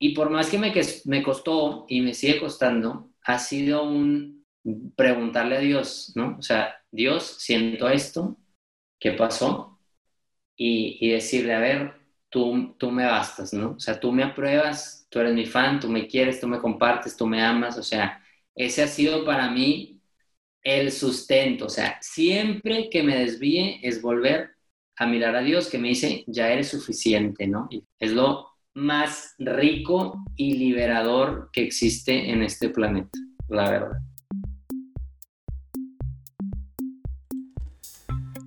y por más que me, me costó y me sigue costando, ha sido un preguntarle a Dios, ¿no? O sea, Dios, siento esto, ¿qué pasó? Y, y decirle, a ver, tú, tú me bastas, ¿no? O sea, tú me apruebas, tú eres mi fan, tú me quieres, tú me compartes, tú me amas, o sea, ese ha sido para mí el sustento, o sea, siempre que me desvíe es volver a mirar a Dios que me dice, ya eres suficiente, ¿no? Es lo más rico y liberador que existe en este planeta, la verdad.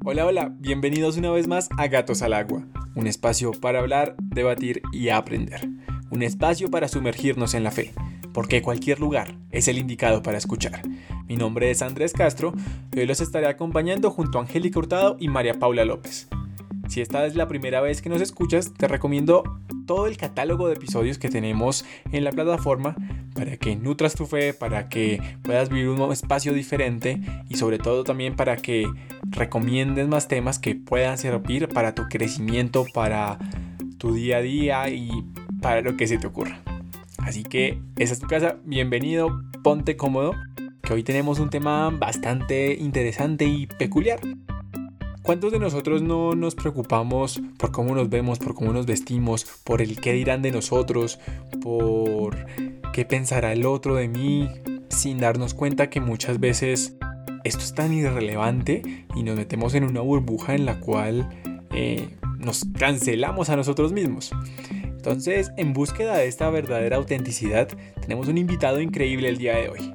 Hola, hola, bienvenidos una vez más a Gatos al Agua, un espacio para hablar, debatir y aprender, un espacio para sumergirnos en la fe, porque cualquier lugar es el indicado para escuchar. Mi nombre es Andrés Castro y hoy los estaré acompañando junto a Angélica Hurtado y María Paula López. Si esta es la primera vez que nos escuchas, te recomiendo todo el catálogo de episodios que tenemos en la plataforma para que nutras tu fe, para que puedas vivir un espacio diferente y sobre todo también para que recomiendes más temas que puedan servir para tu crecimiento, para tu día a día y para lo que se te ocurra. Así que esa es tu casa, bienvenido, ponte cómodo, que hoy tenemos un tema bastante interesante y peculiar. ¿Cuántos de nosotros no nos preocupamos por cómo nos vemos, por cómo nos vestimos, por el qué dirán de nosotros, por qué pensará el otro de mí, sin darnos cuenta que muchas veces esto es tan irrelevante y nos metemos en una burbuja en la cual eh, nos cancelamos a nosotros mismos? Entonces, en búsqueda de esta verdadera autenticidad, tenemos un invitado increíble el día de hoy.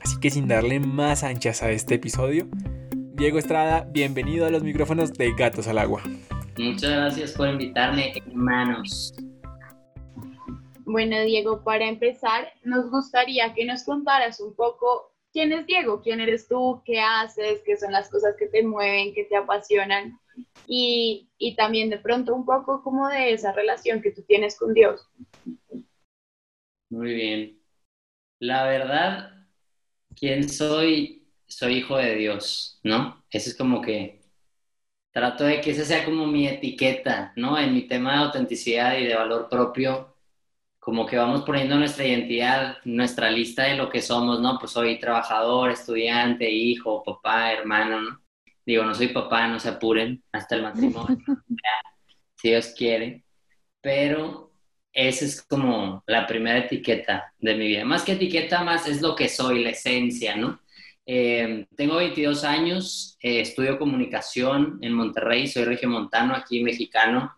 Así que sin darle más anchas a este episodio, Diego Estrada, bienvenido a los micrófonos de Gatos al Agua. Muchas gracias por invitarme, hermanos. Bueno, Diego, para empezar, nos gustaría que nos contaras un poco quién es Diego, quién eres tú, qué haces, qué son las cosas que te mueven, que te apasionan y, y también de pronto un poco como de esa relación que tú tienes con Dios. Muy bien. La verdad, ¿quién soy? Soy hijo de Dios, ¿no? Eso es como que trato de que esa sea como mi etiqueta, ¿no? En mi tema de autenticidad y de valor propio, como que vamos poniendo nuestra identidad, nuestra lista de lo que somos, ¿no? Pues soy trabajador, estudiante, hijo, papá, hermano, ¿no? Digo, no soy papá, no se apuren hasta el matrimonio, si Dios quiere, pero esa es como la primera etiqueta de mi vida. Más que etiqueta, más es lo que soy, la esencia, ¿no? Eh, tengo 22 años, eh, estudio comunicación en Monterrey, soy regiomontano, aquí mexicano,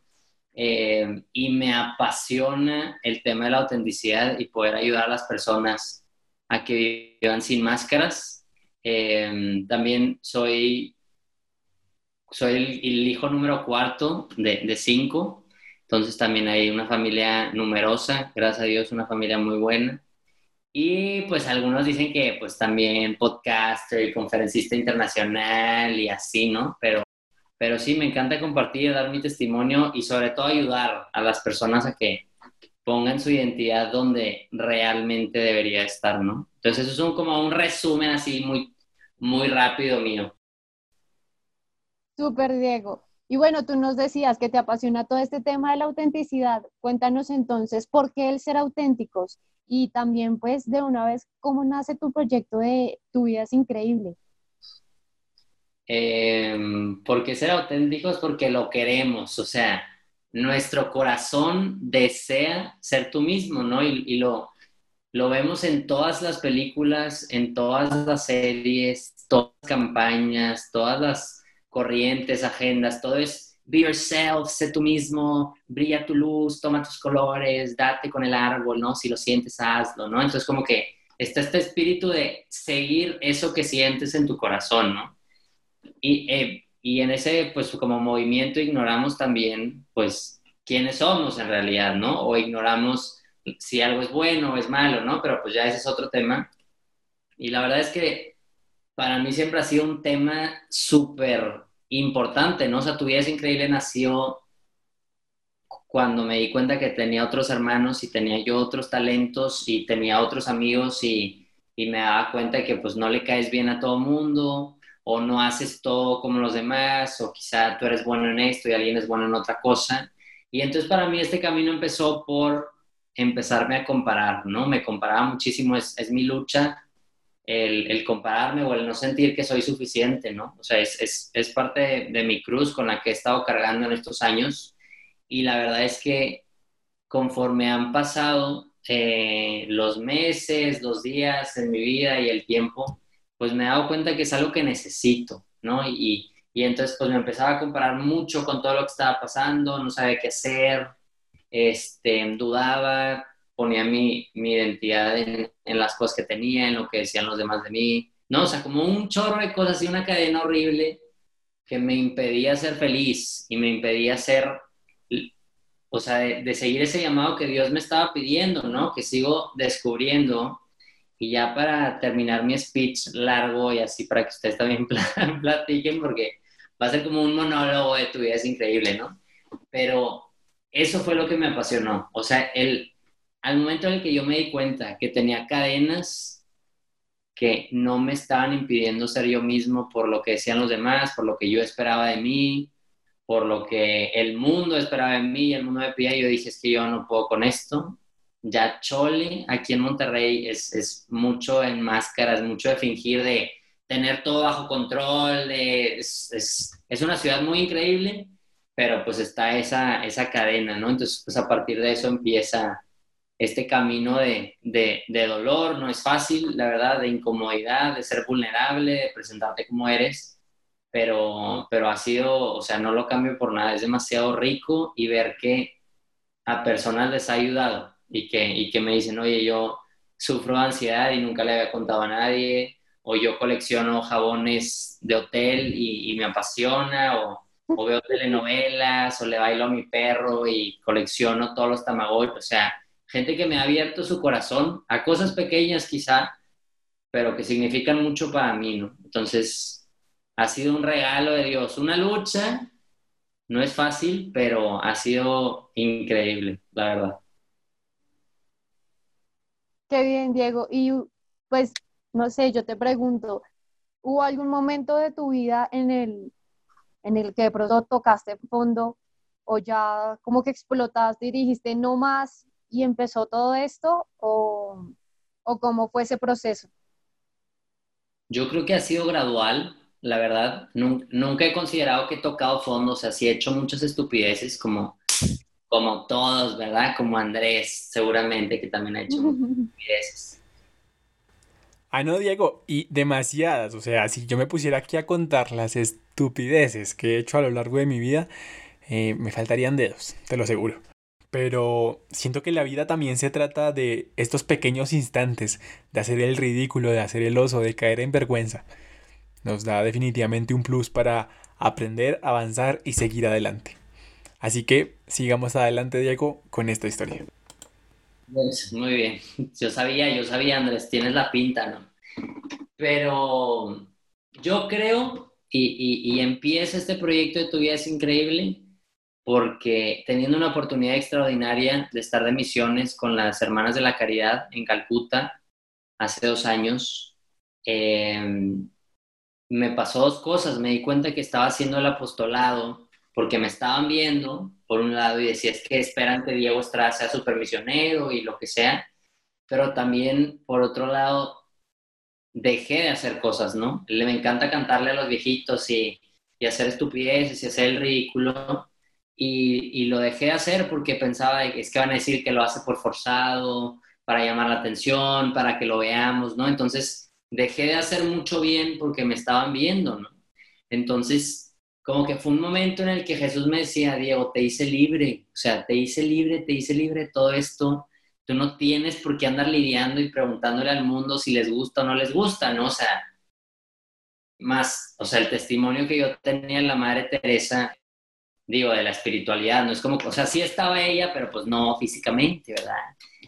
eh, y me apasiona el tema de la autenticidad y poder ayudar a las personas a que vivan sin máscaras. también soy, soy el, hijo número cuarto de, de cinco, entonces también hay una familia numerosa, gracias a Dios, una familia muy buena. Y pues algunos dicen que pues también podcaster y conferencista internacional y así, ¿no? Pero, pero sí, me encanta compartir, dar mi testimonio y sobre todo ayudar a las personas a que pongan su identidad donde realmente debería estar, ¿no? Entonces eso es un, como un resumen así muy, muy rápido mío. Súper, Diego. Y bueno, tú nos decías que te apasiona todo este tema de la autenticidad. Cuéntanos entonces, ¿por qué el ser auténticos? Y también pues de una vez, ¿cómo nace tu proyecto de Tu vida es increíble? Eh, porque ser auténticos porque lo queremos, o sea, nuestro corazón desea ser tú mismo, ¿no? Y, lo, lo vemos en todas las películas, en todas las series, todas las campañas, todas las corrientes, agendas, todo es be yourself, sé tú mismo, brilla tu luz, toma tus colores, date con el árbol, ¿no? Si lo sientes, hazlo, ¿no? Entonces como que está este espíritu de seguir eso que sientes en tu corazón, ¿no? Y, eh, y en ese, pues como movimiento ignoramos también, pues, quiénes somos en realidad, ¿no? O ignoramos si algo es bueno o es malo, ¿no? Pero pues ya ese es otro tema. Y la verdad es que para mí siempre ha sido un tema súper importante, ¿no? O sea, tu vida es increíble nació cuando me di cuenta que tenía otros hermanos y tenía yo otros talentos y tenía otros amigos y, y me daba cuenta que pues no le caes bien a todo mundo o no haces todo como los demás o quizá tú eres bueno en esto y alguien es bueno en otra cosa. Y entonces para mí este camino empezó por empezarme a comparar, ¿no? Me comparaba muchísimo, es, es mi lucha el, compararme o el no sentir que soy suficiente, ¿no? O sea, es, es, parte de, de, mi cruz con la que he estado cargando en estos años y la verdad es que conforme han pasado eh, los meses, los días en mi vida y el tiempo, pues me he dado cuenta que es algo que necesito, ¿no? Y, y entonces pues me empezaba a comparar mucho con todo lo que estaba pasando, no sabía qué hacer, este, dudaba, ponía mi, mi identidad en, en, las cosas que tenía, en lo que decían los demás de mí, ¿no? O sea, como un chorro de cosas y una cadena horrible que me impedía ser feliz y me impedía ser, o sea, de, de seguir ese llamado que Dios me estaba pidiendo, ¿no? Que sigo descubriendo. Y ya para terminar mi speech largo y así para que ustedes también platiquen, porque va a ser como un monólogo de tu vida, es increíble, ¿no? Pero eso fue lo que me apasionó. O sea, el, al momento en el que yo me di cuenta que tenía cadenas que no me estaban impidiendo ser yo mismo por lo que decían los demás, por lo que yo esperaba de mí, por lo que el mundo esperaba de mí y el mundo me pedía, yo dije, es que yo no puedo con esto. Ya Chole, aquí en Monterrey, es, mucho en máscaras, mucho de fingir, de tener todo bajo control, es, es, es una ciudad muy increíble, pero pues está esa, esa cadena, ¿no? Entonces, pues a partir de eso empieza este camino de, de, de, dolor, no es fácil, la verdad, de incomodidad, de ser vulnerable, de presentarte como eres, pero, pero ha sido, o sea, no lo cambio por nada, es demasiado rico y ver que a personas les ha ayudado y que, y que me dicen, oye, yo sufro de ansiedad y nunca le había contado a nadie, o yo colecciono jabones de hotel y, y me apasiona, o, o veo telenovelas, o le bailo a mi perro y colecciono todos los tamagotchis, o sea, gente que me ha abierto su corazón a cosas pequeñas quizá, pero que significan mucho para mí, ¿no? Entonces, ha sido un regalo de Dios, una lucha, no es fácil, pero ha sido increíble, la verdad. Qué bien, Diego. Y pues, no sé, yo te pregunto, ¿hubo algún momento de tu vida en el, en el que de pronto tocaste fondo o ya como que explotaste y dijiste, no más, y empezó todo esto o, o cómo fue ese proceso? Yo creo que ha sido gradual, la verdad. Nunca, nunca he considerado que he tocado fondo, o sea, sí he hecho muchas estupideces como, como todos, ¿verdad? Como Andrés, seguramente, que también ha hecho muchas estupideces. Ah, no, Diego, y demasiadas. O sea, si yo me pusiera aquí a contar las estupideces que he hecho a lo largo de mi vida, eh, me faltarían dedos, te lo aseguro. Pero siento que la vida también se trata de estos pequeños instantes, de hacer el ridículo, de hacer el oso, de caer en vergüenza. Nos da definitivamente un plus para aprender, avanzar y seguir adelante. Así que sigamos adelante, Diego, con esta historia. Pues, muy bien. Yo sabía, yo sabía, Andrés, tienes la pinta, ¿no? Pero yo creo, y, y, y empieza este proyecto de tu vida es increíble, porque teniendo una oportunidad extraordinaria de estar de misiones con las Hermanas de la Caridad en Calcuta hace dos años, eh, me pasó dos cosas. Me di cuenta que estaba haciendo el apostolado porque me estaban viendo, por un lado, y decía, es que esperan que Diego Estrada sea supermisionero y lo que sea, pero también, por otro lado, dejé de hacer cosas, ¿no? Le me encanta cantarle a los viejitos y, y hacer estupideces y hacer el ridículo, y, y, lo dejé de hacer porque pensaba, es que van a decir que lo hace por forzado, para llamar la atención, para que lo veamos, ¿no? Entonces, dejé de hacer mucho bien porque me estaban viendo, ¿no? Entonces, como que fue un momento en el que Jesús me decía, Diego, te hice libre, o sea, te hice libre, te hice libre todo esto, tú no tienes por qué andar lidiando y preguntándole al mundo si les gusta o no les gusta, ¿no? O sea, más, o sea, el testimonio que yo tenía en la Madre Teresa digo, de la espiritualidad, no es como, o sea, sí estaba ella, pero pues no físicamente, ¿verdad?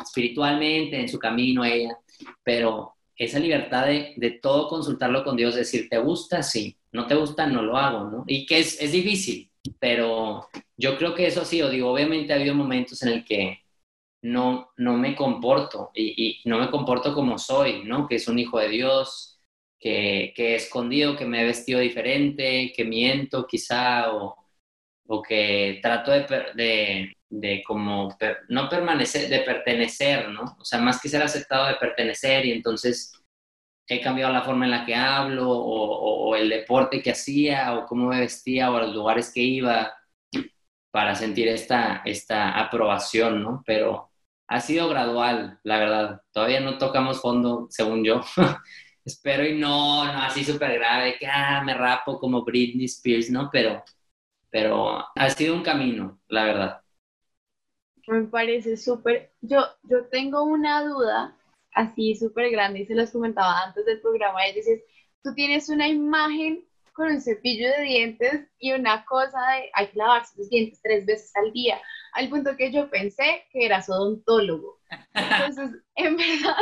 Espiritualmente, en su camino ella, pero esa libertad de, de todo consultarlo con Dios, decir, ¿te gusta? Sí, no te gusta, no lo hago, ¿no? Y que es, es difícil, pero yo creo que eso sí, o digo, obviamente ha habido momentos en el que no, no me comporto y, y no me comporto como soy, ¿no? Que es un hijo de Dios, que, que he escondido, que me he vestido diferente, que miento quizá, o, o que trato de, de, de como, no permanecer, de pertenecer, ¿no? O sea, más que ser aceptado de pertenecer y entonces he cambiado la forma en la que hablo o, o el deporte que hacía o cómo me vestía o los lugares que iba para sentir esta, esta aprobación, ¿no? Pero ha sido gradual, la verdad. Todavía no tocamos fondo, según yo. Espero y no, no así súper grave, que ah, me rapo como Britney Spears, ¿no? Pero, pero ha sido un camino, la verdad. Me parece súper. Yo, yo tengo una duda así súper grande y se los comentaba antes del programa. Y dices, tú tienes una imagen con un cepillo de dientes y una cosa de hay que lavarse los dientes tres veces al día, al punto que yo pensé que eras odontólogo. Entonces, en verdad,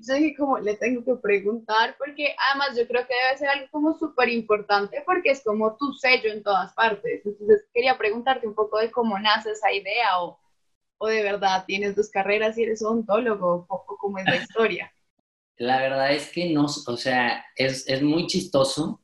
yo dije como le tengo que preguntar porque además yo creo que debe ser algo como súper importante porque es como tu sello en todas partes. Entonces, quería preguntarte un poco de cómo nace esa idea o, o de verdad tienes dos carreras y eres odontólogo o, cómo es la historia. La verdad es que no, o sea, es, es muy chistoso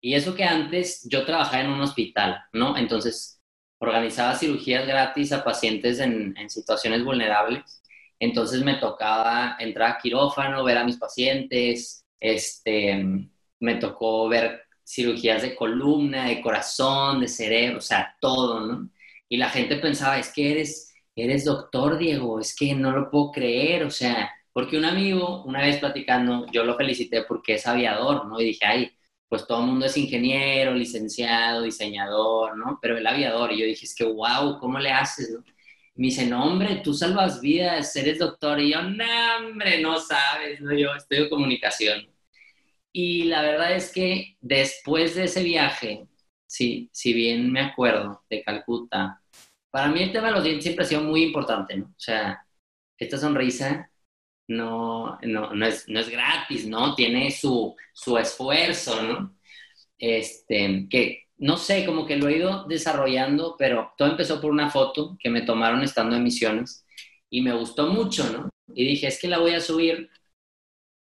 y eso que antes yo trabajaba en un hospital, ¿no? Entonces organizaba cirugías gratis a pacientes en, situaciones vulnerables. Entonces me tocaba entrar a quirófano, ver a mis pacientes, este, me tocó ver cirugías de columna, de corazón, de cerebro, o sea, todo, ¿no? Y la gente pensaba, es que eres, eres doctor, Diego, es que no lo puedo creer, o sea, porque un amigo, una vez platicando, yo lo felicité porque es aviador, ¿no? Y dije, ay, pues todo el mundo es ingeniero, licenciado, diseñador, ¿no? Pero el aviador, y yo dije, es que, wow, ¿cómo le haces, no? Me dice, no, hombre, tú salvas vidas, eres doctor. Y yo, no, hombre, no sabes, ¿no? Yo estudio comunicación. Y la verdad es que después de ese viaje, sí, si bien me acuerdo de Calcuta, para mí el tema de los dientes siempre ha sido muy importante, ¿no? O sea, esta sonrisa no, no, no, es, no es gratis, ¿no? Tiene su, su esfuerzo, ¿no? Este, que no sé, como que lo he ido desarrollando, pero todo empezó por una foto que me tomaron estando en misiones y me gustó mucho, ¿no? Y dije, es que la voy a subir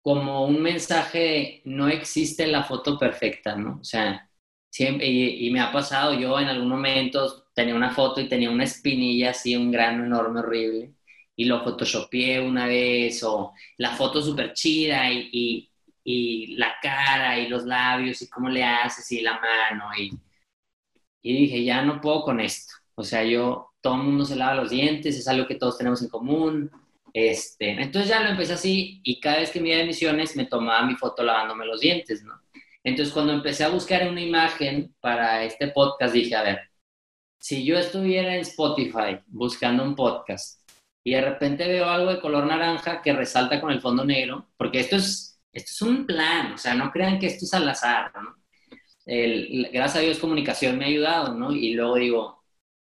como un mensaje, no existe la foto perfecta, ¿no? O sea, siempre, y, y me ha pasado, yo en algún momento tenía una foto y tenía una espinilla así, un grano enorme, horrible y lo photoshopeé una vez, o la foto súper chida y, y, la cara y los labios y cómo le haces y la mano. Y, y dije, ya no puedo con esto. O sea, yo, todo el mundo se lava los dientes, es algo que todos tenemos en común. Este, entonces ya lo empecé así y cada vez que me iba de misiones me tomaba mi foto lavándome los dientes, ¿no? Entonces cuando empecé a buscar una imagen para este podcast dije, a ver, si yo estuviera en Spotify buscando un podcast y de repente veo algo de color naranja que resalta con el fondo negro, porque esto es, esto es un plan, o sea, no crean que esto es al azar, ¿no? El, gracias a Dios comunicación me ha ayudado, ¿no? Y luego digo,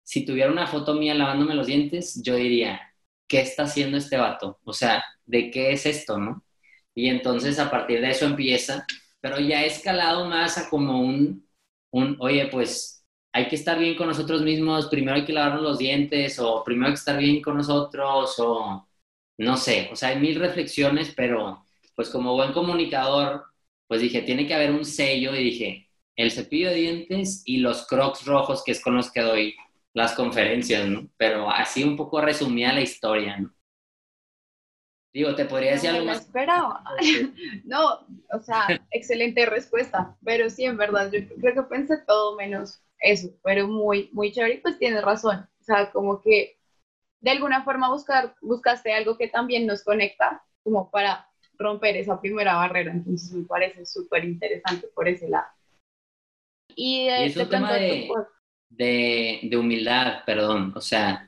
si tuviera una foto mía lavándome los dientes, yo diría, ¿qué está haciendo este vato? O sea, ¿de qué es esto, no? Y entonces a partir de eso empieza, pero ya he escalado más a como un, un oye, pues hay que estar bien con nosotros mismos, primero hay que lavarnos los dientes, o primero hay que estar bien con nosotros, o no sé, o sea, hay mil reflexiones, pero pues como buen comunicador, pues dije, tiene que haber un sello y dije, el cepillo de dientes y los crocs rojos, que es con los que doy las conferencias, ¿no? Pero así un poco resumía la historia, ¿no? Digo, te podría decir algo más. esperaba. no, o sea, excelente respuesta, pero sí, en verdad, yo creo que pensé todo menos eso, pero muy, muy chévere, pues tienes razón. O sea, como que de alguna forma buscar, buscaste algo que también nos conecta, como para romper esa primera barrera. Entonces me parece súper interesante por ese lado. Y, es un tema de, de, de, humildad, perdón, o sea,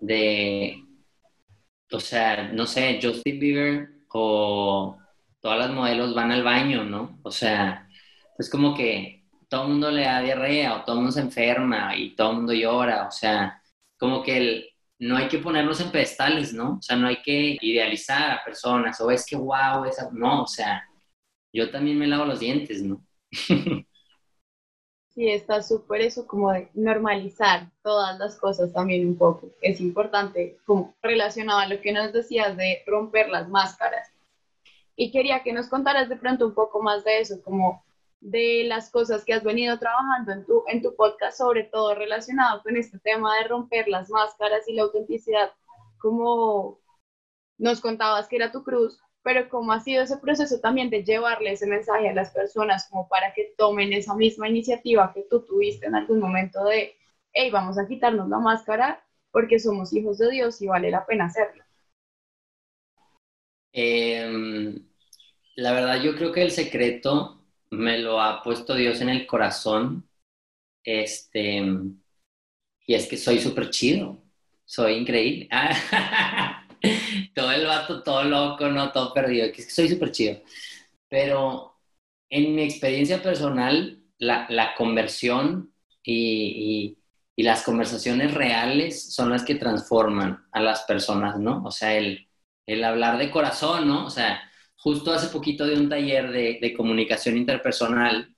de, o sea, no sé, Justin Bieber o todas las modelos van al baño, ¿no? O sea, es como que todo el mundo le da diarrea o todo el mundo se enferma y todo el mundo llora, o sea, como que el, no hay que ponernos en pedestales, ¿no? O sea, no hay que idealizar a personas o es que wow, esa, no, o sea, yo también me lavo los dientes, ¿no? Sí, está súper eso como de normalizar todas las cosas también un poco. Es importante, como relacionado a lo que nos decías de romper las máscaras. Y quería que nos contaras de pronto un poco más de eso, como de las cosas que has venido trabajando en tu, en tu podcast, sobre todo relacionado con este tema de romper las máscaras y la autenticidad, como nos contabas que era tu cruz, pero cómo ha sido ese proceso también de llevarle ese mensaje a las personas como para que tomen esa misma iniciativa que tú tuviste en algún momento de, hey, vamos a quitarnos la máscara porque somos hijos de Dios y vale la pena hacerlo. Em, la verdad, yo creo que el secreto me lo ha puesto Dios en el corazón. Este, y es que soy súper chido, soy increíble. todo el vato, todo loco, no, todo perdido, es que soy súper chido. Pero en mi experiencia personal, la, la conversión y, y, las conversaciones reales son las que transforman a las personas, ¿no? O sea, el, el hablar de corazón, ¿no? O sea, justo hace poquito de un taller de, de comunicación interpersonal,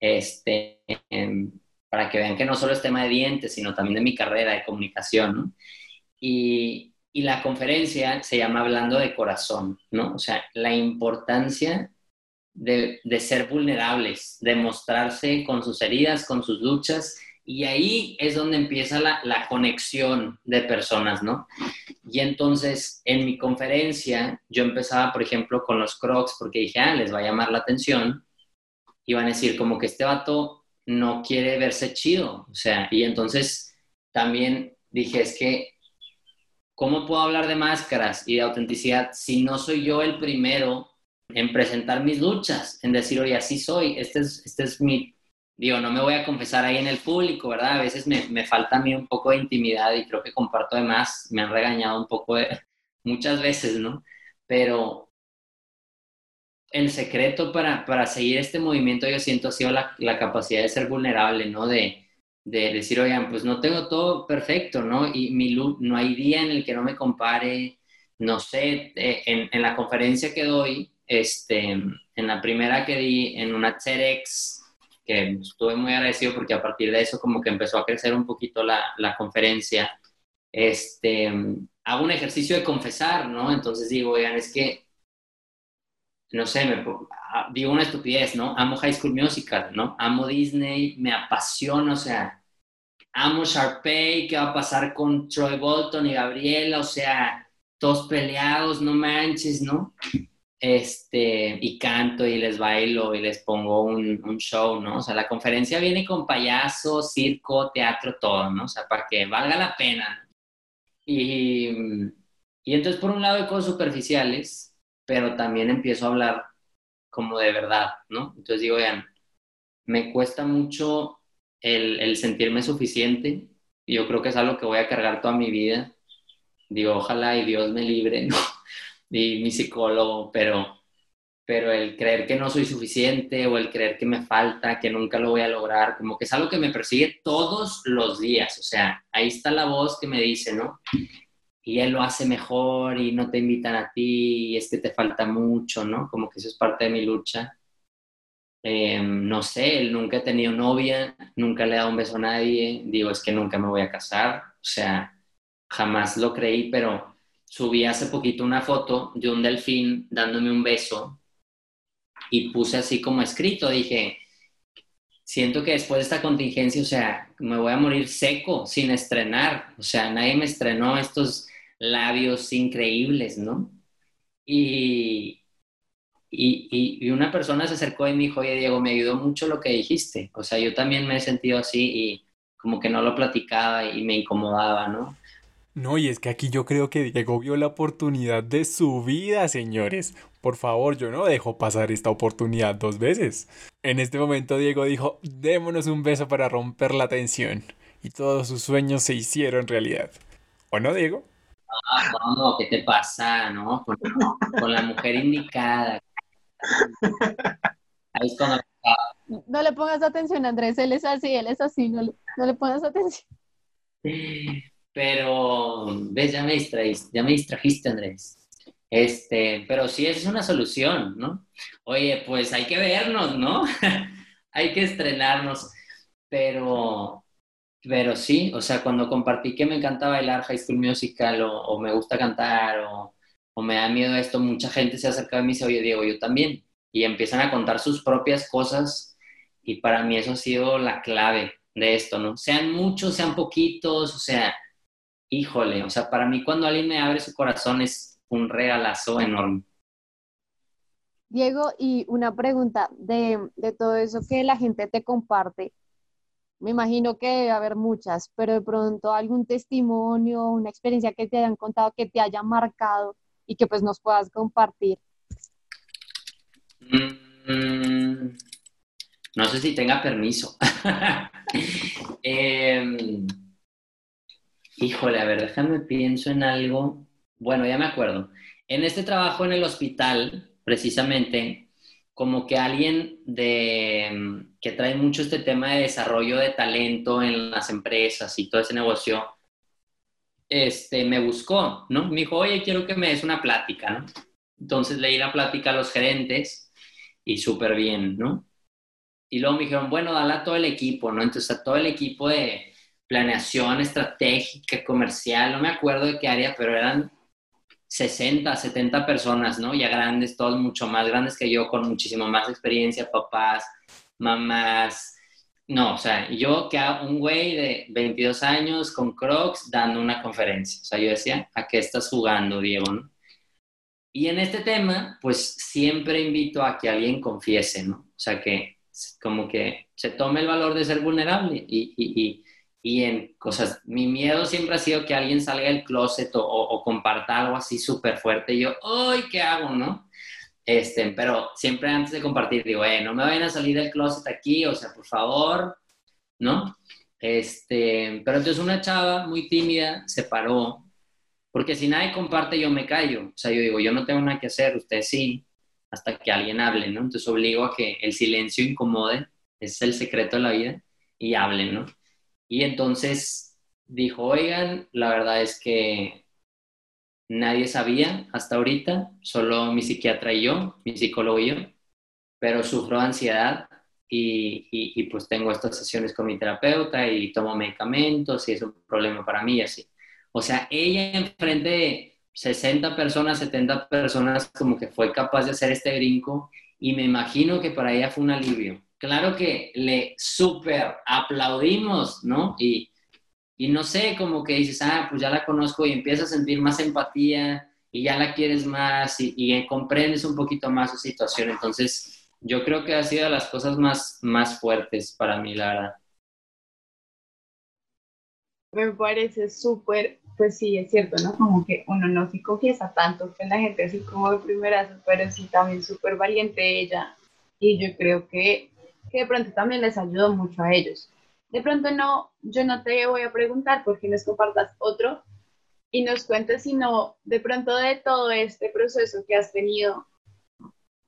este, para que vean que no solo es tema de dientes, sino también de mi carrera de comunicación. Y, y la conferencia se llama Hablando de Corazón, ¿no? O sea, la importancia de, ser vulnerables, de mostrarse con sus heridas, con sus luchas, y ahí es donde empieza la, conexión de personas, ¿no? Y entonces, en mi conferencia, yo empezaba, por ejemplo, con los crocs, porque dije, ah, les va a llamar la atención, y van a decir, como que este vato no quiere verse chido, o sea, y entonces también dije, es que ¿Cómo puedo hablar de máscaras y de autenticidad si no soy yo el primero en presentar mis luchas, en decir, oye, así soy, este es, este es mi, digo, no me voy a confesar ahí en el público, ¿verdad? A veces me, me falta a mí un poco de intimidad y creo que comparto de más, me han regañado un poco muchas veces, ¿no? Pero el secreto para, para seguir este movimiento, yo siento, ha sido la, la capacidad de ser vulnerable, ¿no? De, de decir, oigan, pues no tengo todo perfecto, ¿no? Y mi no hay día en el que no me compare, no sé, eh, en, en, la conferencia que doy, este, en la primera que di en una TEDx, que estuve muy agradecido porque a partir de eso como que empezó a crecer un poquito la, la conferencia, este, hago un ejercicio de confesar, ¿no? Entonces digo, oigan, es que, no sé, me, Ah, digo una estupidez, ¿no? Amo High School Musical, ¿no? Amo Disney, me apasiona, o sea, amo Sharpay, ¿qué va a pasar con Troy Bolton y Gabriela? O sea, todos peleados, no manches, ¿no? Este, y canto y les bailo y les pongo un, show, ¿no? O sea, la conferencia viene con payasos, circo, teatro, todo, ¿no? O sea, para que valga la pena. Y, y entonces, por un lado, hay cosas superficiales, pero también empiezo a hablar como de verdad, ¿no? Entonces digo, vean, me cuesta mucho el, sentirme suficiente. Yo creo que es algo que voy a cargar toda mi vida. Digo, ojalá y Dios me libre, ¿no? Y mi psicólogo, pero, pero el creer que no soy suficiente o el creer que me falta, que nunca lo voy a lograr, como que es algo que me persigue todos los días. O sea, ahí está la voz que me dice, ¿no? y él lo hace mejor y no te invitan a ti y es que te falta mucho, ¿no? Como que eso es parte de mi lucha. Em, no sé, él nunca ha tenido novia, nunca le ha dado un beso a nadie, digo, es que nunca me voy a casar, o sea, jamás lo creí, pero subí hace poquito una foto de un delfín dándome un beso y puse así como escrito, dije, siento que después de esta contingencia, o sea, me voy a morir seco, sin estrenar, o sea, nadie me estrenó estos labios increíbles, ¿no? Y, y, y, una persona se acercó y me dijo, oye Diego, me ayudó mucho lo que dijiste. O sea, yo también me he sentido así y como que no lo platicaba y me incomodaba, ¿no? No, y es que aquí yo creo que Diego vio la oportunidad de su vida, señores. Por favor, yo no dejo pasar esta oportunidad dos veces. En este momento Diego dijo, démonos un beso para romper la tensión. Y todos sus sueños se hicieron realidad. ¿O no, Diego? Ah, no, ¿qué te pasa, no? Con, la mujer indicada. Ahí es cuando... No le pongas atención, Andrés, él es así, él es así, no le, no le pongas atención. Pero, ves, ya me distrajiste, ya me distrajiste, Andrés. Este, pero sí, es una solución, ¿no? Oye, pues hay que vernos, ¿no? hay que estrenarnos. Pero, pero sí, o sea, cuando compartí que me encanta bailar High School Musical o, me gusta cantar o, o, me da miedo esto, mucha gente se acerca a mí y dice, oye Diego, yo también. Y empiezan a contar sus propias cosas y para mí eso ha sido la clave de esto, ¿no? Sean muchos, sean poquitos, o sea, híjole, o sea, para mí cuando alguien me abre su corazón es un regalazo enorme. Diego, y una pregunta de, de todo eso que la gente te comparte. Me imagino que debe haber muchas, pero de pronto algún testimonio, una experiencia que te hayan contado que te haya marcado y que pues nos puedas compartir. Mm, no sé si tenga permiso. Em, híjole, a ver, déjame pienso en algo. Bueno, ya me acuerdo. En este trabajo en el hospital, precisamente, como que alguien de, que trae mucho este tema de desarrollo de talento en las empresas y todo ese negocio, este, me buscó, ¿no? Me dijo, oye, quiero que me des una plática, ¿no? Entonces leí la plática a los gerentes y súper bien, ¿no? Y luego me dijeron, bueno, dale a todo el equipo, ¿no? Entonces a todo el equipo de planeación estratégica, comercial, no me acuerdo de qué área, pero eran 60, 70 personas, ¿no? Ya grandes, todos mucho más grandes que yo, con muchísimo más experiencia, papás, mamás. No, o sea, yo que un güey de 22 años con Crocs dando una conferencia. O sea, yo decía, ¿a qué estás jugando, Diego? ¿no? Y en este tema, pues siempre invito a que alguien confiese, ¿no? O sea, que como que se tome el valor de ser vulnerable y, y y en cosas, mi miedo siempre ha sido que alguien salga del closet o, comparta algo así súper fuerte y yo, ¡ay, qué hago, no! Este, pero siempre antes de compartir digo, eh, no me vayan a salir del closet aquí, o sea, por favor, ¿no? Este, pero entonces una chava muy tímida se paró, porque si nadie comparte yo me callo, o sea, yo digo, yo no tengo nada que hacer, usted sí, hasta que alguien hable, ¿no? Entonces obligo a que el silencio incomode, es el secreto de la vida, y hablen, ¿no? Y entonces dijo, oigan, la verdad es que nadie sabía hasta ahorita, solo mi psiquiatra y yo, mi psicólogo y yo, pero sufro ansiedad y, y, pues tengo estas sesiones con mi terapeuta y tomo medicamentos y es un problema para mí y así. O sea, ella enfrente de 60 personas, 70 personas, como que fue capaz de hacer este brinco y me imagino que para ella fue un alivio claro que le súper aplaudimos, ¿no? Y, no sé, como que dices, ah, pues ya la conozco y empiezas a sentir más empatía y ya la quieres más y, comprendes un poquito más su situación. Entonces, yo creo que ha sido de las cosas más, más fuertes para mí, la verdad. Me parece súper, pues sí, es cierto, ¿no? Como que uno no se confiesa tanto con la gente así como de primera, pero sí también súper valiente ella. Y yo creo que que de pronto también les ayudó mucho a ellos. De pronto no, yo no te voy a preguntar por qué nos compartas otro y nos cuentes, sino de pronto de todo este proceso que has tenido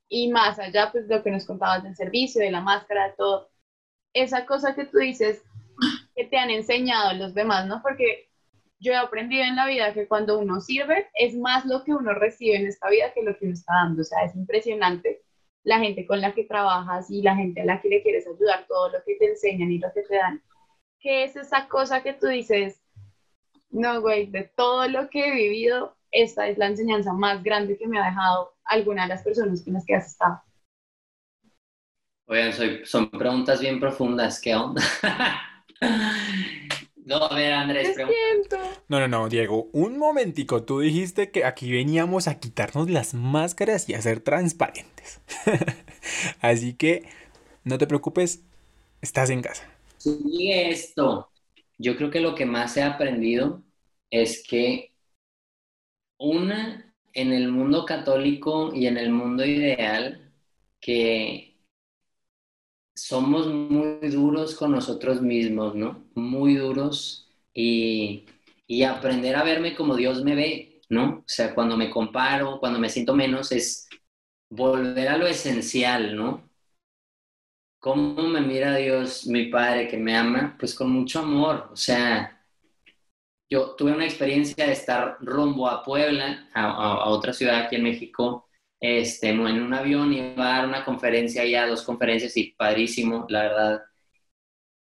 y más allá, pues lo que nos contabas del servicio, de la máscara, de todo, esa cosa que tú dices que te han enseñado los demás, ¿no? Porque yo he aprendido en la vida que cuando uno sirve es más lo que uno recibe en esta vida que lo que uno está dando, o sea, es impresionante la gente con la que trabajas y la gente a la que le quieres ayudar, todo lo que te enseñan y lo que te dan. ¿Qué es esa cosa que tú dices? No, güey, de todo lo que he vivido, esta es la enseñanza más grande que me ha dejado alguna de las personas con las que has estado. Oigan, son preguntas bien profundas, ¿qué onda? No, a ver, Andrés, No, no, no, Diego, un momentico. Tú dijiste que aquí veníamos a quitarnos las máscaras y a ser transparentes. Así que no te preocupes, estás en casa. Sigue esto. Yo creo que lo que más he aprendido es que una, en el mundo católico y en el mundo ideal, que somos muy duros con nosotros mismos, ¿no? Muy duros y, aprender a verme como Dios me ve, ¿no? O sea, cuando me comparo, cuando me siento menos, es volver a lo esencial, ¿no? ¿Cómo me mira Dios, mi Padre, que me ama? Pues con mucho amor, o sea, yo tuve una experiencia de estar rumbo a Puebla, a, a otra ciudad aquí en México, este, en un avión y a dar una conferencia a dos conferencias y padrísimo, la verdad.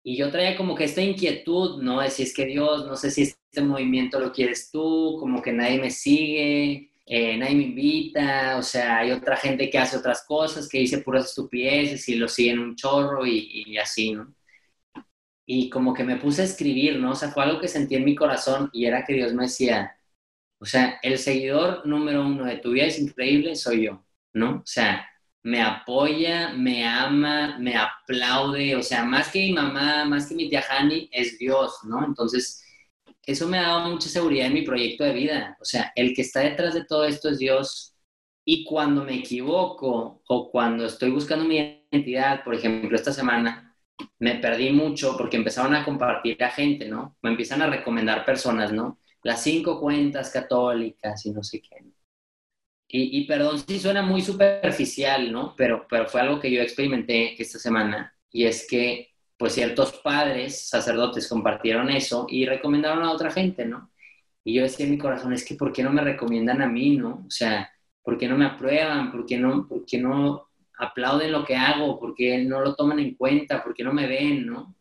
Y yo traía como que esta inquietud, ¿no? De si es que Dios, no sé si este movimiento lo quieres tú, como que nadie me sigue. eh, nadie me invita, o sea, hay otra gente que hace otras cosas, que dice puras estupideces y lo siguen un chorro y, y así, ¿no? Y como que me puse a escribir, ¿no? O sea, fue algo que sentí en mi corazón y era que Dios me decía, o sea, el seguidor número uno de tu vida es increíble, soy yo, ¿no? O sea, me apoya, me ama, me aplaude, o sea, más que mi mamá, más que mi tía Hani, es Dios, ¿no? Entonces, eso me ha dado mucha seguridad en mi proyecto de vida. O sea, el que está detrás de todo esto es Dios. Y cuando me equivoco o cuando estoy buscando mi identidad, por ejemplo, esta semana, me perdí mucho porque empezaron a compartir a gente, ¿no? Me empiezan a recomendar personas, ¿no? Las cinco cuentas católicas y no sé qué. Y, y perdón si suena muy superficial, ¿no? Pero, pero fue algo que yo experimenté esta semana. Y es que pues ciertos padres, sacerdotes, compartieron eso y recomendaron a otra gente, ¿no? Y yo decía en mi corazón, es que ¿por qué no me recomiendan a mí, no? O sea, ¿por qué no me aprueban? ¿Por qué no, por qué no aplauden lo que hago? ¿Por qué no lo toman en cuenta? ¿Por qué no me ven, no?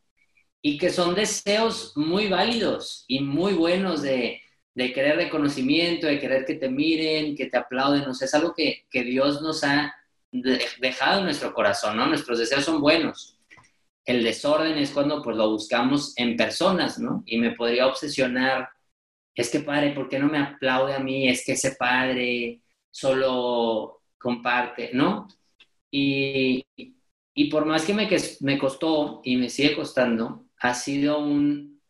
Y que son deseos muy válidos y muy buenos de, de querer reconocimiento, de querer que te miren, que te aplauden, o sea, es algo que, que Dios nos ha dejado en nuestro corazón, ¿no? Nuestros deseos son buenos el desorden es cuando pues lo buscamos en personas, ¿no? Y me podría obsesionar, es que padre, ¿por qué no me aplaude a mí? Es que ese padre solo comparte, ¿no? Y, y por más que me, me costó y me sigue costando, ha sido un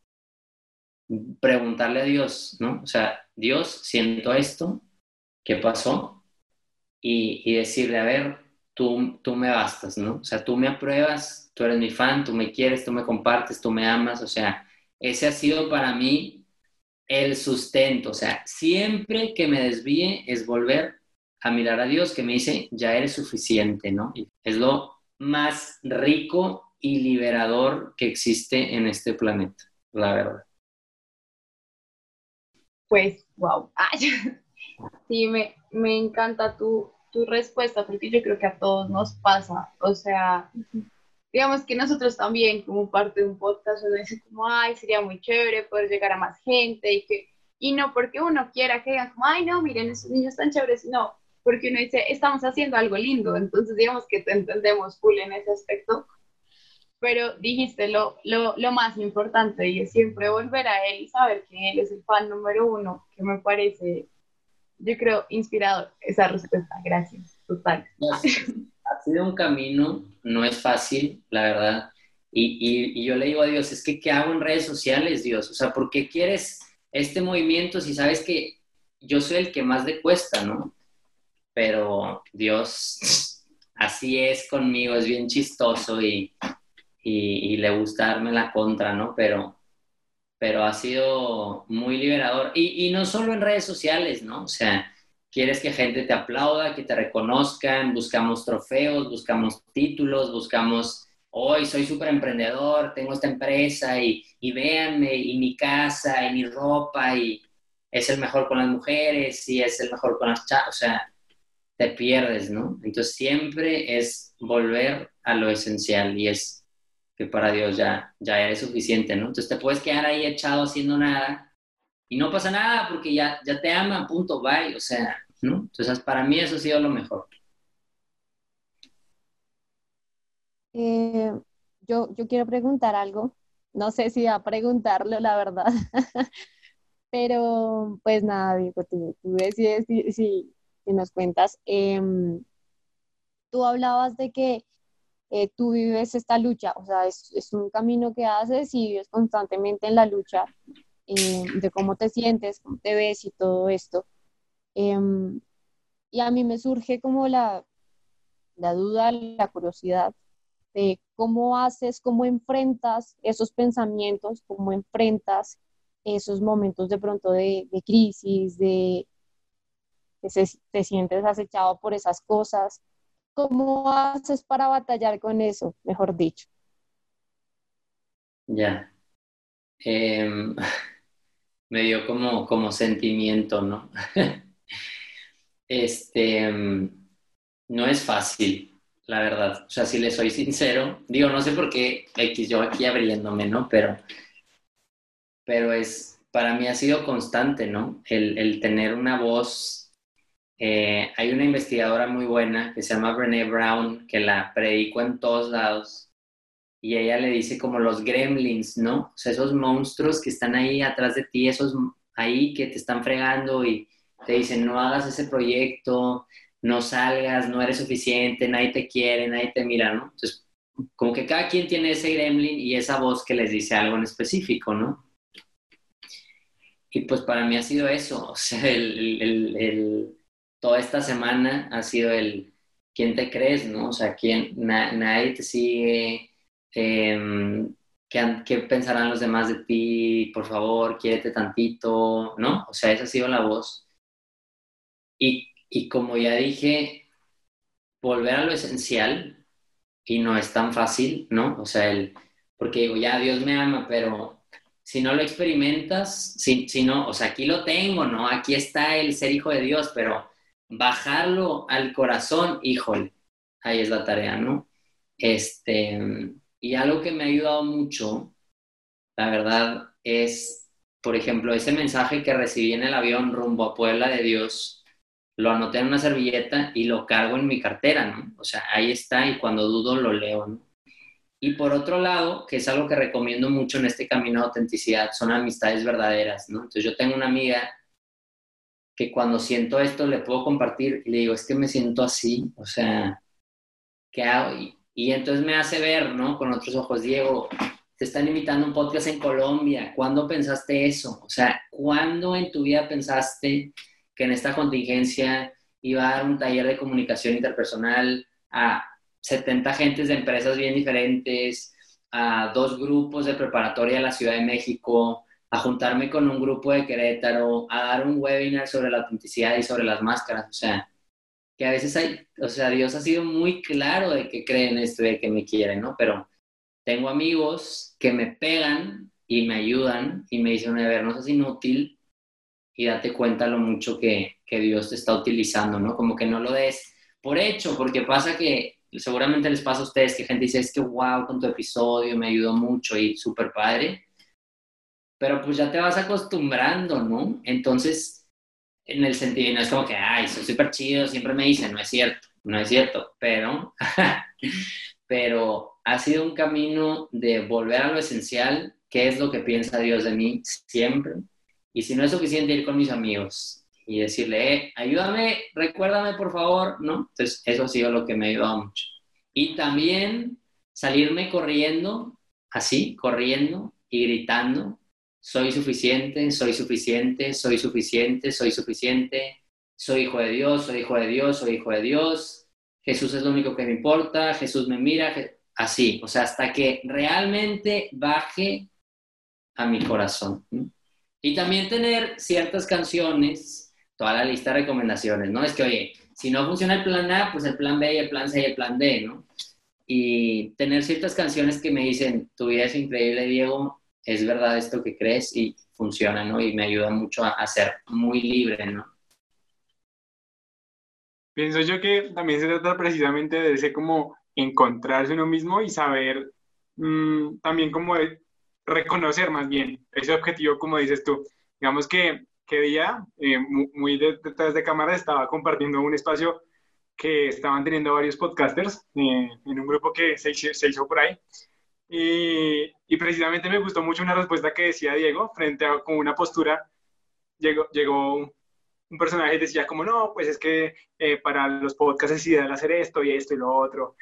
preguntarle a Dios, ¿no? O sea, Dios, siento esto, ¿qué pasó? Y, y decirle, a ver, tú, tú me bastas, ¿no? O sea, tú me apruebas tú eres mi fan, tú me quieres, tú me compartes, tú me amas, o sea, ese ha sido para mí el sustento, o sea, siempre que me desvíe es volver a mirar a Dios que me dice, ya eres suficiente, ¿no? es lo más rico y liberador que existe en este planeta, la verdad. Pues, wow. sí, me, me encanta tu, tu respuesta porque yo creo que a todos nos pasa. O sea, digamos que nosotros también, como parte de un podcast, uno dice como, ay, sería muy chévere poder llegar a más gente y que, y no porque uno quiera que digan como, ay, no, miren, esos niños están chéveres, no, porque uno dice, estamos haciendo algo lindo, entonces digamos que te entendemos full en ese aspecto, pero dijiste lo, lo, lo más importante y es siempre volver a él y saber que él es el fan número uno, que me parece, yo creo, inspirador esa respuesta, gracias, total ha sido un camino, no es fácil, la verdad. Y, y, yo le digo a Dios, es que ¿qué hago en redes sociales, Dios? O sea, ¿por qué quieres este movimiento si sabes que yo soy el que más le cuesta, ¿no? Pero Dios, así es conmigo, es bien chistoso y, y, le gusta darme la contra, ¿no? Pero, pero ha sido muy liberador. Y, y no solo en redes sociales, ¿no? O sea, quieres que gente te aplauda, que te reconozcan, buscamos trofeos, buscamos títulos, buscamos, hoy soy súper emprendedor, tengo esta empresa y, y véanme, y mi casa, y mi ropa, y es el mejor con las mujeres, y es el mejor con las chavas, o sea, te pierdes, ¿no? Entonces siempre es volver a lo esencial y es que para Dios ya, ya eres suficiente, ¿no? Entonces te puedes quedar ahí echado haciendo nada y no pasa nada porque ya, ya te aman, punto, bye, o sea, entonces, para mí eso ha sido lo mejor. Eh, yo, yo quiero preguntar algo. No sé si va a preguntarlo, la verdad. Pero, pues nada, Diego, tú, decides si, nos cuentas. Em, tú hablabas de que eh, tú vives esta lucha, o sea, es, un camino que haces y vives constantemente en la lucha eh, de cómo te sientes, cómo te ves y todo esto. Em, y a mí me surge como la, la duda, la curiosidad de cómo haces, cómo enfrentas esos pensamientos, cómo enfrentas esos momentos de pronto de, crisis, de que te sientes acechado por esas cosas. ¿Cómo haces para batallar con eso, mejor dicho? Ya. Em, me dio como, como sentimiento, ¿no? este, no es fácil, la verdad. O sea, si le soy sincero, digo, no sé por qué X yo aquí abriéndome, ¿no? Pero, pero es, para mí ha sido constante, ¿no? El tener una voz eh, hay una investigadora muy buena que se llama Brené Brown, que la predico en todos lados, y ella le dice como los gremlins, ¿no? O sea, esos monstruos que están ahí atrás de ti, esos ahí que te están fregando y te dicen, no hagas ese proyecto, no salgas, no eres suficiente, nadie te quiere, nadie te mira, ¿no? Entonces, como que cada quien tiene ese gremlin y esa voz que les dice algo en específico, ¿no? Y pues para mí ha sido eso, o sea, el toda esta semana ha sido el quién te crees, ¿no? O sea, quién, nadie te sigue, em, ¿qué, pensarán los demás de ti? Por favor, quiérete tantito, ¿no? O sea, esa ha sido la voz. Y, y como ya dije, volver a lo esencial y no es tan fácil, ¿no? O sea, el, porque digo, ya Dios me ama, pero si no lo experimentas, si, si no, o sea, aquí lo tengo, ¿no? Aquí está el ser hijo de Dios, pero bajarlo al corazón, híjole, ahí es la tarea, ¿no? Este, y algo que me ha ayudado mucho, la verdad, es, por ejemplo, ese mensaje que recibí en el avión rumbo a Puebla de Dios, lo anoté en una servilleta y lo cargo en mi cartera, ¿no? O sea, ahí está y cuando dudo lo leo, ¿no? Y por otro lado, que es algo que recomiendo mucho en este camino de autenticidad, son amistades verdaderas, ¿no? Entonces yo tengo una amiga que cuando siento esto le puedo compartir y le digo, es que me siento así, o sea, ¿qué hago? Y, entonces me hace ver, ¿no? Con otros ojos, Diego, te están invitando un podcast en Colombia, ¿cuándo pensaste eso? O sea, ¿cuándo en tu vida pensaste que en esta contingencia iba a dar un taller de comunicación interpersonal a 70 agentes de empresas bien diferentes, a dos grupos de preparatoria de la Ciudad de México, a juntarme con un grupo de Querétaro, a dar un webinar sobre la autenticidad y sobre las máscaras. O sea, que a veces hay, o sea, Dios ha sido muy claro de que creen esto de que me quieren, ¿no? Pero tengo amigos que me pegan y me ayudan y me dicen, a ver, no seas inútil y date cuenta lo mucho que, que Dios te está utilizando, ¿no? Como que no lo des por hecho, porque pasa que seguramente les pasa a ustedes que gente dice, es que wow, con tu episodio me ayudó mucho y súper padre, pero pues ya te vas acostumbrando, ¿no? Entonces, en el sentido, no es como que, ay, soy súper chido, siempre me dicen, no es cierto, no es cierto, pero, pero ha sido un camino de volver a lo esencial, qué es lo que piensa Dios de mí siempre, y si no es suficiente ir con mis amigos y decirle, eh, ayúdame, recuérdame por favor, ¿no? Entonces, eso ha sido lo que me ha ayudado mucho. Y también salirme corriendo, así, corriendo y gritando, soy suficiente, soy suficiente, soy suficiente, soy suficiente, soy hijo de Dios, soy hijo de Dios, soy hijo de Dios, Jesús es lo único que me importa, Jesús me mira, así, o sea, hasta que realmente baje a mi corazón. Y también tener ciertas canciones, toda la lista de recomendaciones, ¿no? Es que, oye, si no funciona el plan A, pues el plan B y el plan C y el plan D, ¿no? Y tener ciertas canciones que me dicen, tu vida es increíble, Diego, es verdad esto que crees y funciona, ¿no? Y me ayuda mucho a, ser muy libre, ¿no? Pienso yo que también se trata precisamente de ese como encontrarse uno mismo y saber mm, también como reconocer más bien ese objetivo, como dices tú. Digamos que, que día, eh, muy detrás de cámara, estaba compartiendo un espacio que estaban teniendo varios podcasters eh, en un grupo que se, se hizo por ahí. Y, y, precisamente me gustó mucho una respuesta que decía Diego frente a con una postura. Llegó, llegó un personaje y decía como, no, pues es que eh, para los podcasts es ideal hacer esto y esto y lo otro.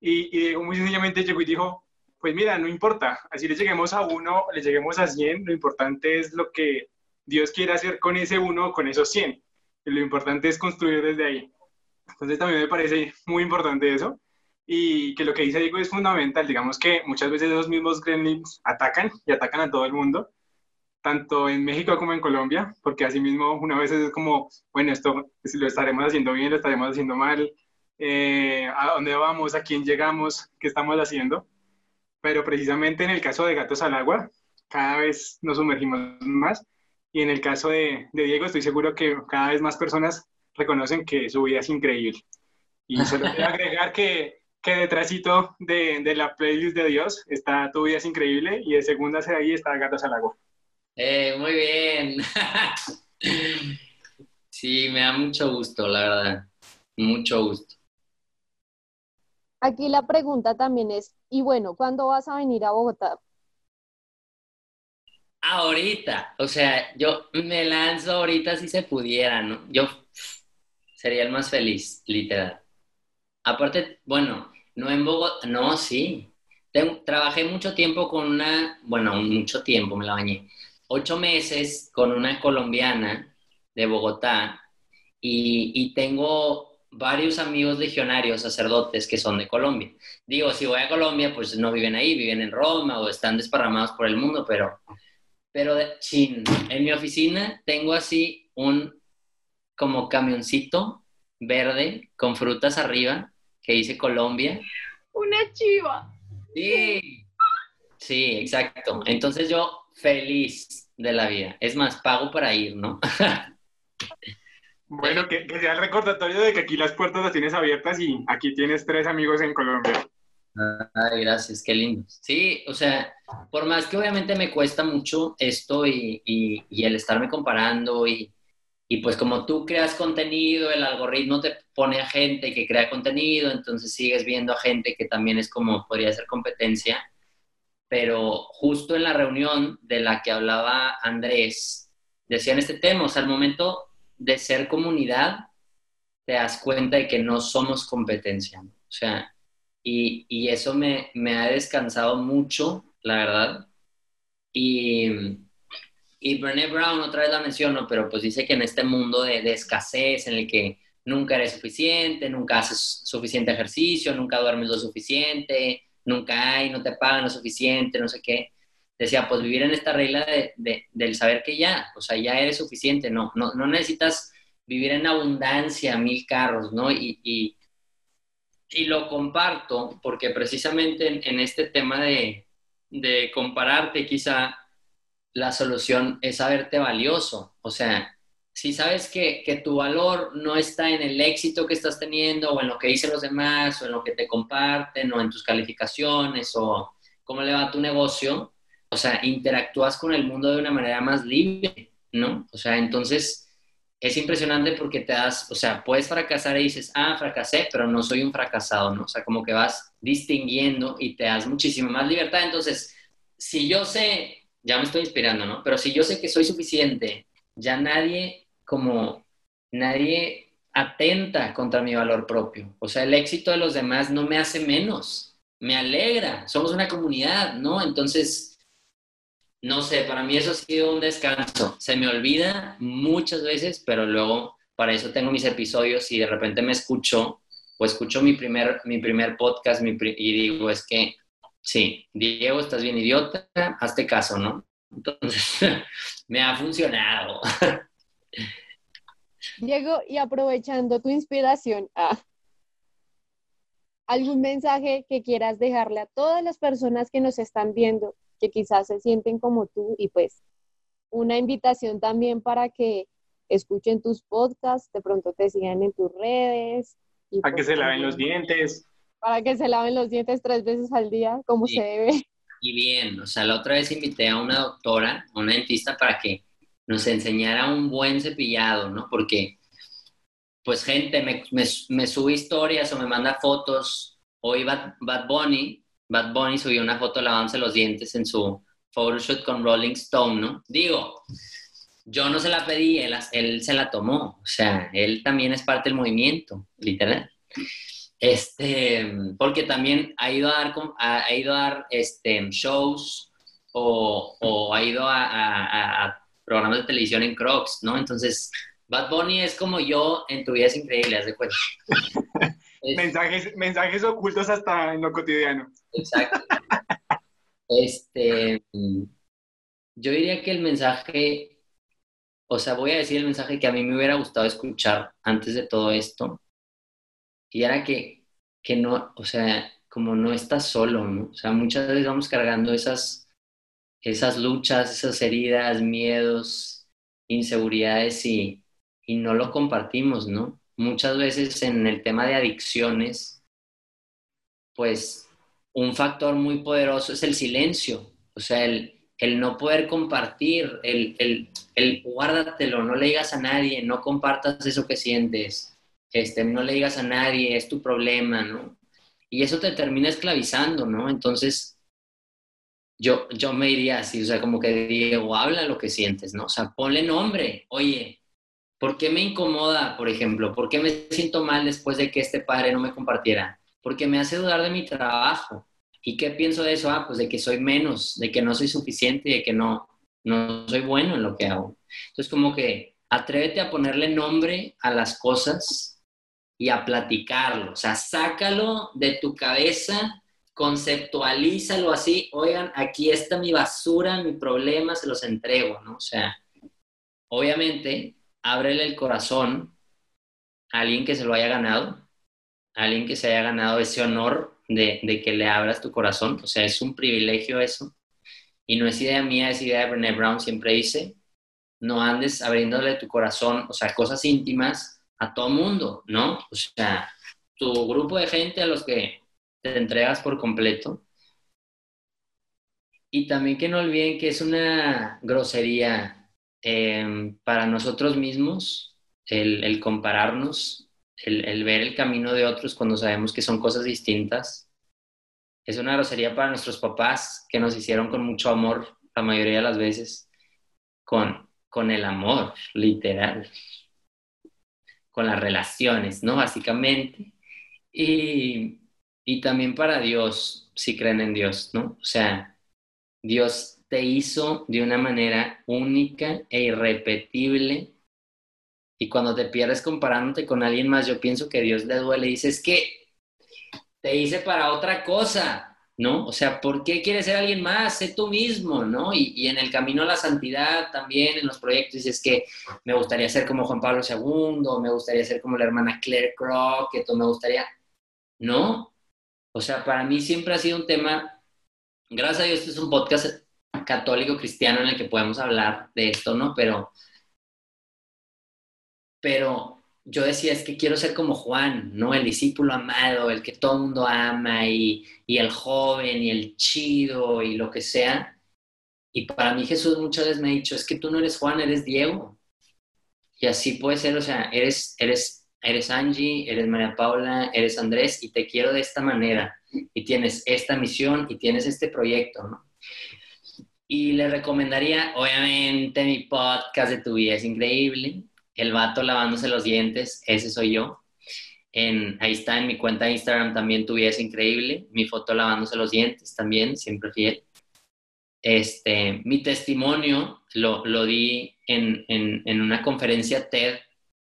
Y, y, Diego muy sencillamente llegó y dijo, pues mira, no importa, así le lleguemos a uno, le lleguemos a 100, lo importante es lo que Dios quiere hacer con ese uno, con esos 100. Y lo importante es construir desde ahí. Entonces también me parece muy importante eso y que lo que dice Diego es fundamental. Digamos que muchas veces esos mismos gremlins atacan y atacan a todo el mundo, tanto en México como en Colombia, porque así mismo una vez es como, bueno, esto si lo estaremos haciendo bien, lo estaremos haciendo mal, eh, a dónde vamos, a quién llegamos, qué estamos haciendo. Pero precisamente en el caso de Gatos al Agua, cada vez nos sumergimos más. Y en el caso de, de Diego, estoy seguro que cada vez más personas reconocen que su vida es increíble. Y solo quiero agregar que que detrásito de, de, la playlist de Dios está Tu vida es increíble y de segunda hacia ahí está Gatas al agua. Eh, muy bien. Sí, me da mucho gusto, la verdad. Mucho gusto. Aquí la pregunta también es, y bueno, ¿cuándo vas a venir a Bogotá? Ahorita, o sea, yo me lanzo ahorita si se pudiera, ¿no? Yo sería el más feliz, literal. Aparte, bueno, no en Bogotá, no, sí. trabajé mucho tiempo con una, bueno, mucho tiempo, me la bañé. Ocho meses con una colombiana de Bogotá y, y tengo varios amigos legionarios, sacerdotes que son de Colombia. Digo, si voy a Colombia, pues no viven ahí, viven en Roma o están desparramados por el mundo, pero pero en mi oficina tengo así un como camioncito verde con frutas arriba que dice Colombia. Una chiva. Sí, sí, exacto. Entonces yo feliz de la vida. Es más, pago para ir, ¿no? bueno, que, que sea el recordatorio de que aquí las puertas las tienes abiertas y aquí tienes tres amigos en Colombia. Ay, gracias, qué lindo. Sí, o sea, por más que obviamente me cuesta mucho esto y, el estarme comparando y, y, pues como tú creas contenido, el algoritmo te pone a gente que crea contenido, entonces sigues viendo a gente que también es como podría ser competencia, pero justo en la reunión de la que hablaba Andrés, decían este tema, o sea, al momento de ser comunidad, te das cuenta de que no somos competencia, o sea, y, y eso me, me, ha descansado mucho, la verdad. Y, y Brené Brown, otra vez la menciono, pero pues dice que en este mundo de, de escasez, en el que nunca eres suficiente, nunca haces suficiente ejercicio, nunca duermes lo suficiente, nunca hay, no te pagan lo suficiente, no sé qué. Decía, pues vivir en esta regla de, de, del saber que ya, o sea, ya eres suficiente, no, no, no necesitas vivir en abundancia, mil carros, ¿no? Y, y, y lo comparto porque precisamente en, este tema de, de, compararte, quizá la solución es saberte valioso. O sea, si sabes que, que, tu valor no está en el éxito que estás teniendo o en lo que dicen los demás o en lo que te comparten o en tus calificaciones o cómo le va tu negocio, o sea, interactúas con el mundo de una manera más libre, ¿no? O sea, entonces es impresionante porque te das, o sea, puedes fracasar y dices, ah, fracasé, pero no soy un fracasado, ¿no? O sea, como que vas distinguiendo y te das muchísima más libertad. Entonces, si yo sé, ya me estoy inspirando, ¿no? Pero si yo sé que soy suficiente, ya nadie, como, nadie atenta contra mi valor propio. O sea, el éxito de los demás no me hace menos, me alegra, somos una comunidad, ¿no? Entonces, no sé, para mí eso ha sido un descanso. Se me olvida muchas veces, pero luego para eso tengo mis episodios y de repente me escucho o escucho mi primer, mi primer podcast y digo, es que sí, Diego, estás bien idiota, hazte caso, ¿no? Entonces, me ha funcionado. Diego, y aprovechando tu inspiración, ah, ¿algún mensaje que quieras dejarle a todas las personas que nos están viendo que quizás se sienten como tú y pues una invitación también para que escuchen tus podcasts, de pronto te sigan en tus redes. Y para que pues se laven los dientes. Para que se laven los dientes tres veces al día, como se debe. Y bien, o sea, la otra vez invité a una doctora, a una dentista, para que nos enseñara un buen cepillado, ¿no? Porque, pues, gente me, me, sube historias o me manda fotos. Hoy Bad, Bad Bunny Bad Bunny subió una foto lavándose los dientes en su photoshoot con Rolling Stone, ¿no? Digo, yo no se la pedí, él, él se la tomó, o sea, él también es parte del movimiento, literal. Este, porque también ha ido a dar, ha, ido a dar este, shows o, o ha ido a, a, programas de televisión en Crocs, ¿no? Entonces, Bad Bunny es como yo en tu vida es increíble, haz de cuenta. mensajes, mensajes ocultos hasta en lo cotidiano. Exacto. Este, yo diría que el mensaje, o sea, voy a decir el mensaje que a mí me hubiera gustado escuchar antes de todo esto, y era que, que no, o sea, como no estás solo, ¿no? O sea, muchas veces vamos cargando esas, esas luchas, esas heridas, miedos, inseguridades y, y no lo compartimos, ¿no? Muchas veces en el tema de adicciones, pues un factor muy poderoso es el silencio, o sea, el, el no poder compartir, el, el, el guárdatelo, no le digas a nadie, no compartas eso que sientes, este, no le digas a nadie, es tu problema, ¿no? Y eso te termina esclavizando, ¿no? Entonces, yo, yo me diría así, o sea, como que Diego, habla lo que sientes, ¿no? O sea, ponle nombre, oye, ¿por qué me incomoda, por ejemplo? ¿Por qué me siento mal después de que este padre no me compartiera? Porque me hace dudar de mi trabajo. ¿Y qué pienso de eso? Ah, pues de que soy menos, de que no soy suficiente y de que no, no soy bueno en lo que hago. Entonces, como que atrévete a ponerle nombre a las cosas y a platicarlo. O sea, sácalo de tu cabeza, conceptualízalo así. Oigan, aquí está mi basura, mi problema, se los entrego, ¿no? O sea, obviamente, ábrele el corazón a alguien que se lo haya ganado, a alguien que se haya ganado ese honor de, que le abras tu corazón. O sea, es un privilegio eso. Y no es idea mía, es idea de Brené Brown, siempre dice, no andes abriéndole tu corazón, o sea, cosas íntimas a todo mundo, ¿no? O sea, tu grupo de gente a los que te entregas por completo. Y también que no olviden que es una grosería eh, para nosotros mismos el compararnos el, ver el camino de otros cuando sabemos que son cosas distintas. Es una grosería para nuestros papás que nos hicieron con mucho amor la mayoría de las veces, con, con el amor, literal, con las relaciones, ¿no? Básicamente. Y, y también para Dios, si creen en Dios, ¿no? O sea, Dios te hizo de una manera única e irrepetible y cuando te pierdes comparándote con alguien más, yo pienso que Dios le duele y dice, es que te hice para otra cosa, ¿no? O sea, ¿por qué quieres ser alguien más? Sé tú mismo, ¿no? Y, en el camino a la santidad también, en los proyectos, dices que me gustaría ser como Juan Pablo II, me gustaría ser como la hermana Claire Crockett, o me gustaría... No, o sea, para mí siempre ha sido un tema, gracias a Dios, este es un podcast católico cristiano en el que podemos hablar de esto, ¿no? Pero pero yo decía, es que quiero ser como Juan, ¿no? El discípulo amado, el que todo mundo ama y, el joven y el chido y lo que sea. Y para mí Jesús muchas veces me ha dicho, es que tú no eres Juan, eres Diego. Y así puede ser, o sea, eres, eres, eres Angie, eres María Paula, eres Andrés y te quiero de esta manera. Y tienes esta misión y tienes este proyecto, ¿no? Y le recomendaría, obviamente, mi podcast de tu vida es increíble el vato lavándose los dientes, ese soy yo. En, ahí está en mi cuenta de Instagram también tu vida es increíble. Mi foto lavándose los dientes también, siempre fiel. Este, mi testimonio lo, lo di en, en, en, una conferencia TED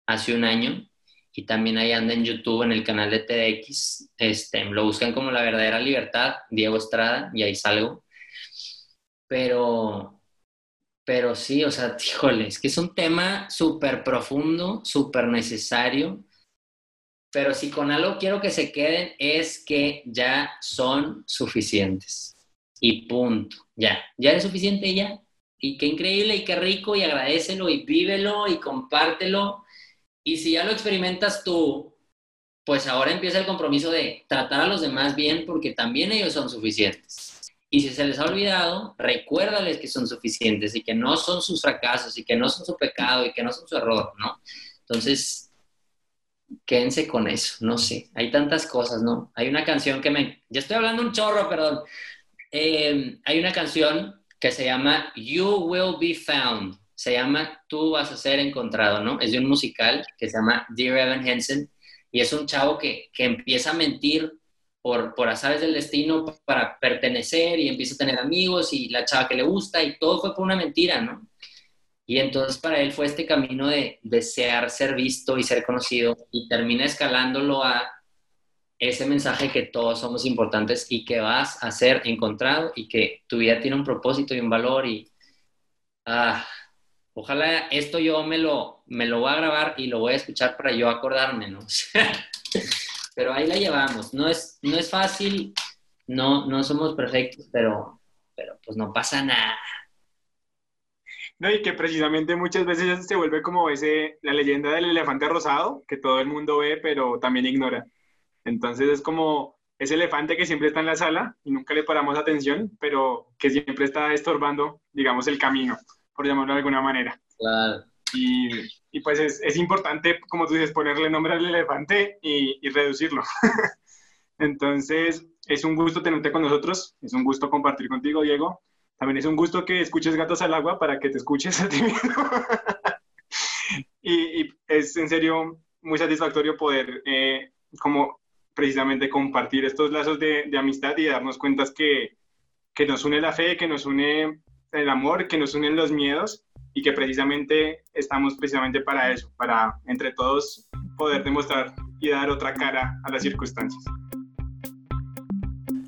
hace un año y también ahí anda en YouTube en el canal de TEDx. Este, lo buscan como La Verdadera Libertad, Diego Estrada, y ahí salgo. Pero pero sí, o sea, híjole, es que es un tema súper profundo, súper necesario, pero si con algo quiero que se queden es que ya son suficientes. Y punto, ya, ya es suficiente ya. Y qué increíble y qué rico y agradecelo y vívelo y compártelo. Y si ya lo experimentas tú, pues ahora empieza el compromiso de tratar a los demás bien porque también ellos son suficientes. Y si se les ha olvidado, recuérdales que son suficientes y que no son sus fracasos y que no son su pecado y que no son su error, ¿no? Entonces, quédense con eso, no sé, hay tantas cosas, ¿no? Hay una canción que me... Ya estoy hablando un chorro, perdón. Eh, hay una canción que se llama You Will Be Found. Se llama Tú vas a ser encontrado, ¿no? Es de un musical que se llama Dear Evan Hansen y es un chavo que, que empieza a mentir por, por azares del destino para pertenecer y empieza a tener amigos y la chava que le gusta y todo fue por una mentira, ¿no? Y entonces para él fue este camino de desear ser visto y ser conocido y termina escalándolo a ese mensaje que todos somos importantes y que vas a ser encontrado y que tu vida tiene un propósito y un valor y ah, ojalá esto yo me lo, me lo voy a grabar y lo voy a escuchar para yo acordarme, ¿no? pero ahí la llevamos. No es, no es fácil, no, no somos perfectos, pero, pero pues no pasa nada. No, y que precisamente muchas veces se vuelve como ese, la leyenda del elefante rosado, que todo el mundo ve, pero también ignora. Entonces es como, ese elefante que siempre está en la sala y nunca le paramos atención, pero que siempre está estorbando, digamos, el camino, por llamarlo de alguna manera. Claro. Y, y pues es, es, importante, como tú dices, ponerle nombre al elefante y, y reducirlo. Entonces, es un gusto tenerte con nosotros, es un gusto compartir contigo, Diego. También es un gusto que escuches Gatos al Agua para que te escuches a ti mismo. y, y, es en serio muy satisfactorio poder eh, como precisamente compartir estos lazos de, de amistad y darnos cuenta que, que nos une la fe, que nos une el amor, que nos unen los miedos y que precisamente estamos precisamente para eso, para entre todos poder demostrar y dar otra cara a las circunstancias.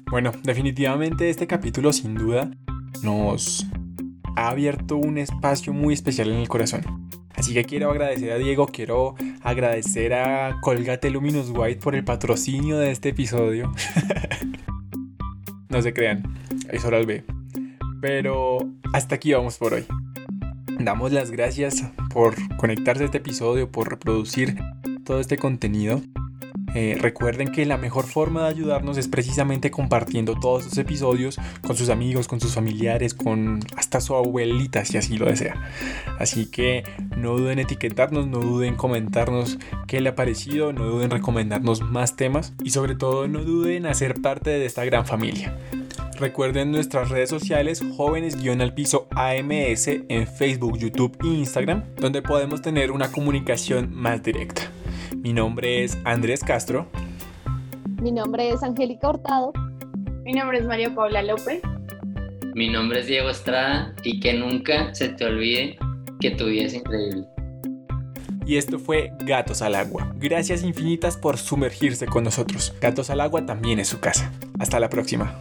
Bueno, definitivamente este capítulo sin duda nos ha abierto un espacio muy especial en el corazón. Así que quiero agradecer a Diego, quiero agradecer a Colgate Luminous White por el patrocinio de este episodio. no se crean, es hora al B. Pero hasta aquí vamos por hoy. Damos las gracias por conectarse a este episodio, por reproducir todo este contenido. Eh, recuerden que la mejor forma de ayudarnos es precisamente compartiendo todos los episodios con sus amigos, con sus familiares, con hasta su abuelita si así lo desea. Así que no duden en etiquetarnos, no duden en comentarnos qué le ha parecido, no duden en recomendarnos más temas y sobre todo no duden en hacer parte de esta gran familia. Recuerden nuestras redes sociales jóvenes-al piso AMS en Facebook, YouTube e Instagram, donde podemos tener una comunicación más directa. Mi nombre es Andrés Castro. Mi nombre es Angélica Hurtado. Mi nombre es María Paula López. Mi nombre es Diego Estrada y que nunca se te olvide que tu vida es increíble. Y esto fue Gatos al Agua. Gracias infinitas por sumergirse con nosotros. Gatos al Agua también es su casa. Hasta la próxima.